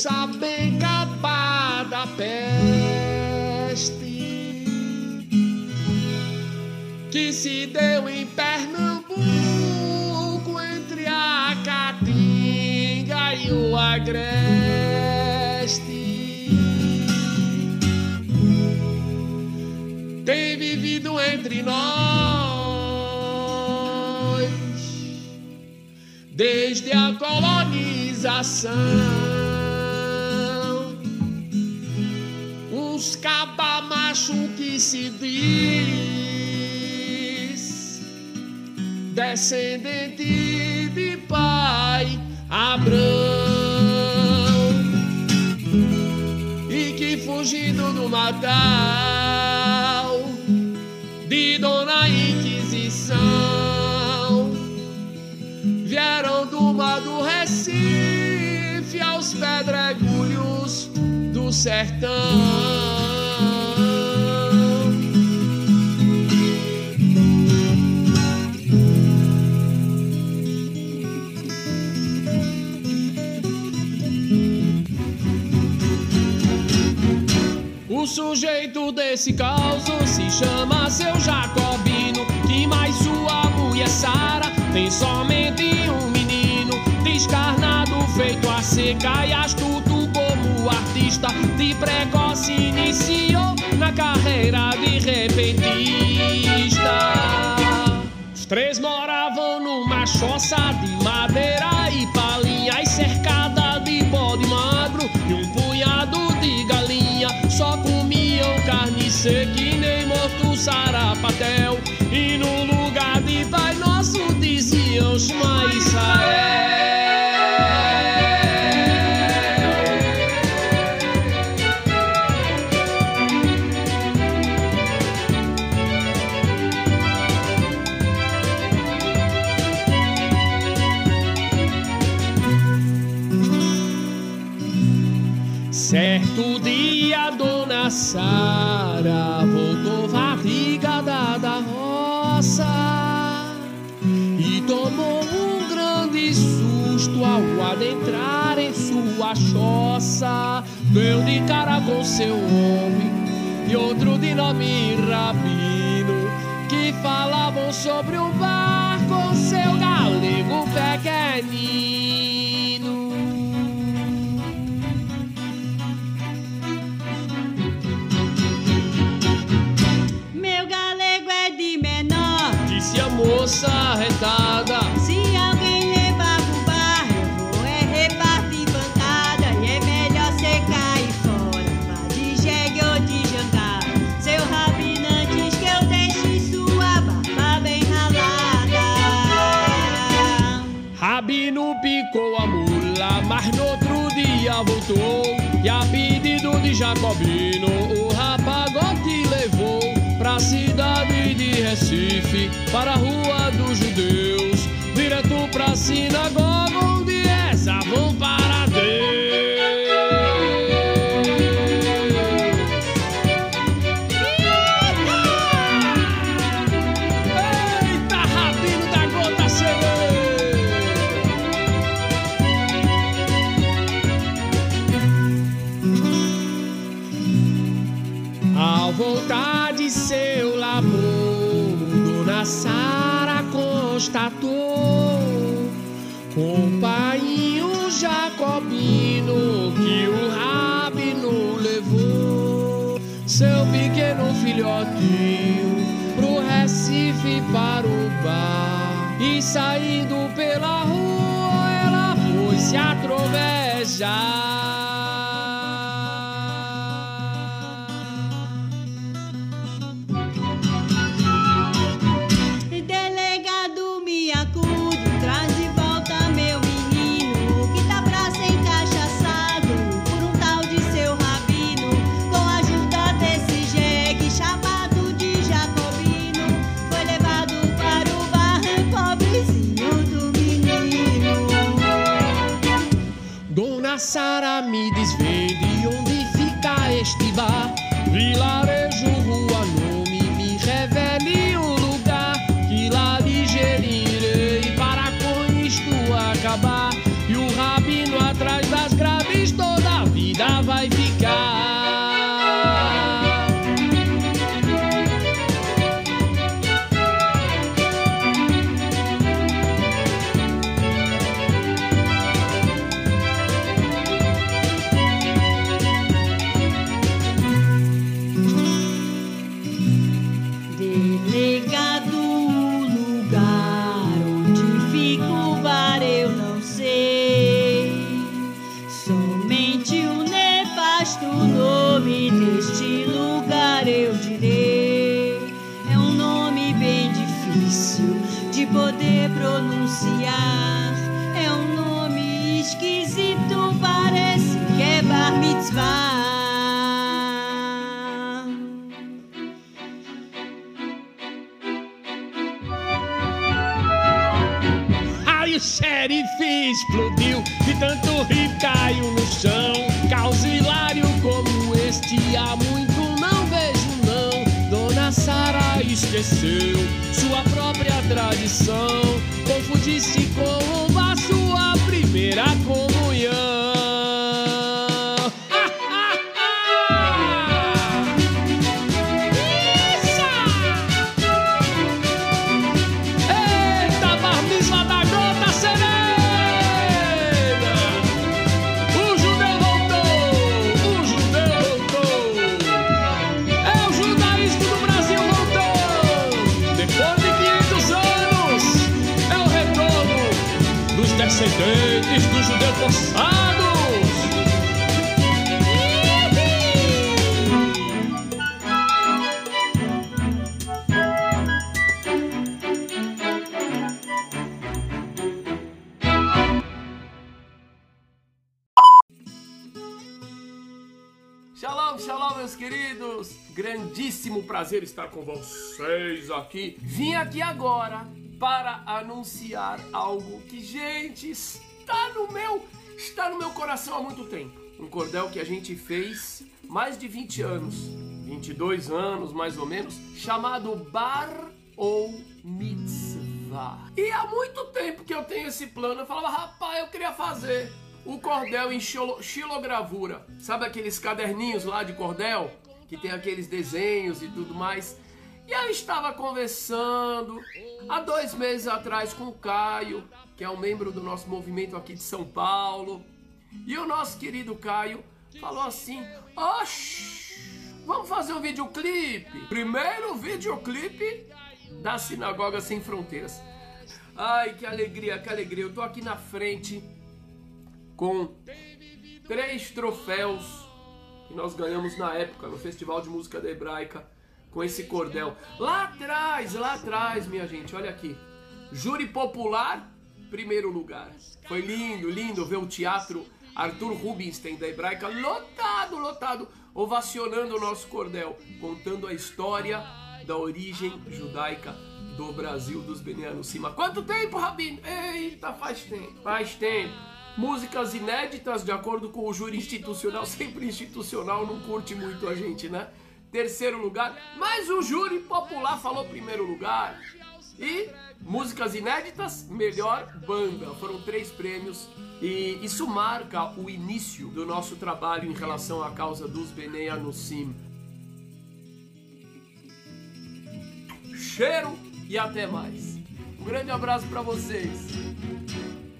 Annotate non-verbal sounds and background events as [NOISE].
moça bem capada peste que se deu em Pernambuco entre a Caatinga e o Agreste. Tem vivido entre nós desde a colonização. Se diz descendente de pai Abrão e que fugindo do Natal de Dona Inquisição vieram do mar do Recife aos pedregulhos do sertão. Desse caos se chama seu Jacobino, que mais sua mulher Sara tem somente um menino, descarnado, feito a seca e astuto como artista, de precoce iniciou na carreira de repentista. Os três moravam numa choça de madeira e palhinha e carne seca e nem morto sarapatel. E no lugar de Pai Nosso diziam Shema Israel. Certo dia, Dona Sara voltou fatigada da roça e tomou um grande susto ao adentrar em sua choça. Deu de cara com seu homem e outro de nome Rabino que falavam sobre o bar com seu galego pequenino. Disse a moça arretada. Se alguém levar pro bar, eu vou é repartir pancada. E é melhor você cair fora. Vá de jegue ou de jantar. Seu rabino antes que eu deixe sua barba bem ralada. Rabino picou a mula, mas no outro dia voltou. E a pedido de Jacobino, o levou pra cidade de Recife, para a rua dos judeus, direto pra sinagoga onde rezavam para Deus. Voltar seu labor, Dona Sara constatou com o painho jacobino que o rabino levou. Seu pequeno filhotinho pro Recife para o bar. E saindo pela rua ela foi se atrovejar. Sara me desvende onde fica este bar. Vilarejo, difícil de poder pronunciar. É um nome esquisito, parece que é bar mitzvah. O xerife explodiu De tanto rir caiu no chão Caos hilário como este Há muito não Dona Sara esqueceu Sua própria tradição. Confundir-se com a sua primeira comunhão descendentes dos judeus forçados! Shalom, shalom, meus queridos! Grandíssimo prazer estar com vocês aqui. Vim aqui agora para anunciar algo que, gente, está no meu, está no meu coração há muito tempo. Um cordel que a gente fez mais de 20 anos, 22 anos mais ou menos, chamado Bar ou Mitzvah. E há muito tempo que eu tenho esse plano. Eu falava, rapaz, eu queria fazer o cordel em xilo- xilogravura. Sabe aqueles caderninhos lá de cordel? Que tem aqueles desenhos e tudo mais. E eu estava conversando há dois meses atrás com o Caio, que é um membro do nosso movimento aqui de São Paulo. E o nosso querido Caio falou assim: Oxi, vamos fazer um videoclipe. Primeiro videoclipe da Sinagoga Sem Fronteiras. Ai, que alegria, que alegria. Eu tô aqui na frente com três troféus que nós ganhamos na época no Festival de Música da Hebraica com esse cordel. Lá atrás, lá atrás, minha gente, olha aqui. Júri popular, primeiro lugar. Foi lindo, lindo ver o teatro Arthur Rubinstein da Hebraica lotado, lotado, ovacionando o nosso cordel, contando a história da origem judaica do Brasil dos Benianos Há Quanto tempo, Rabino? Eita, faz tempo, faz tempo. Músicas inéditas, de acordo com o júri institucional, [LAUGHS] sempre institucional, não curte muito a gente, né? Terceiro lugar, mas o júri popular falou primeiro lugar. E músicas inéditas, melhor banda. Foram três prêmios e isso marca o início do nosso trabalho em relação à causa dos Benei Anussim. Cheiro e até mais. Um grande abraço para vocês.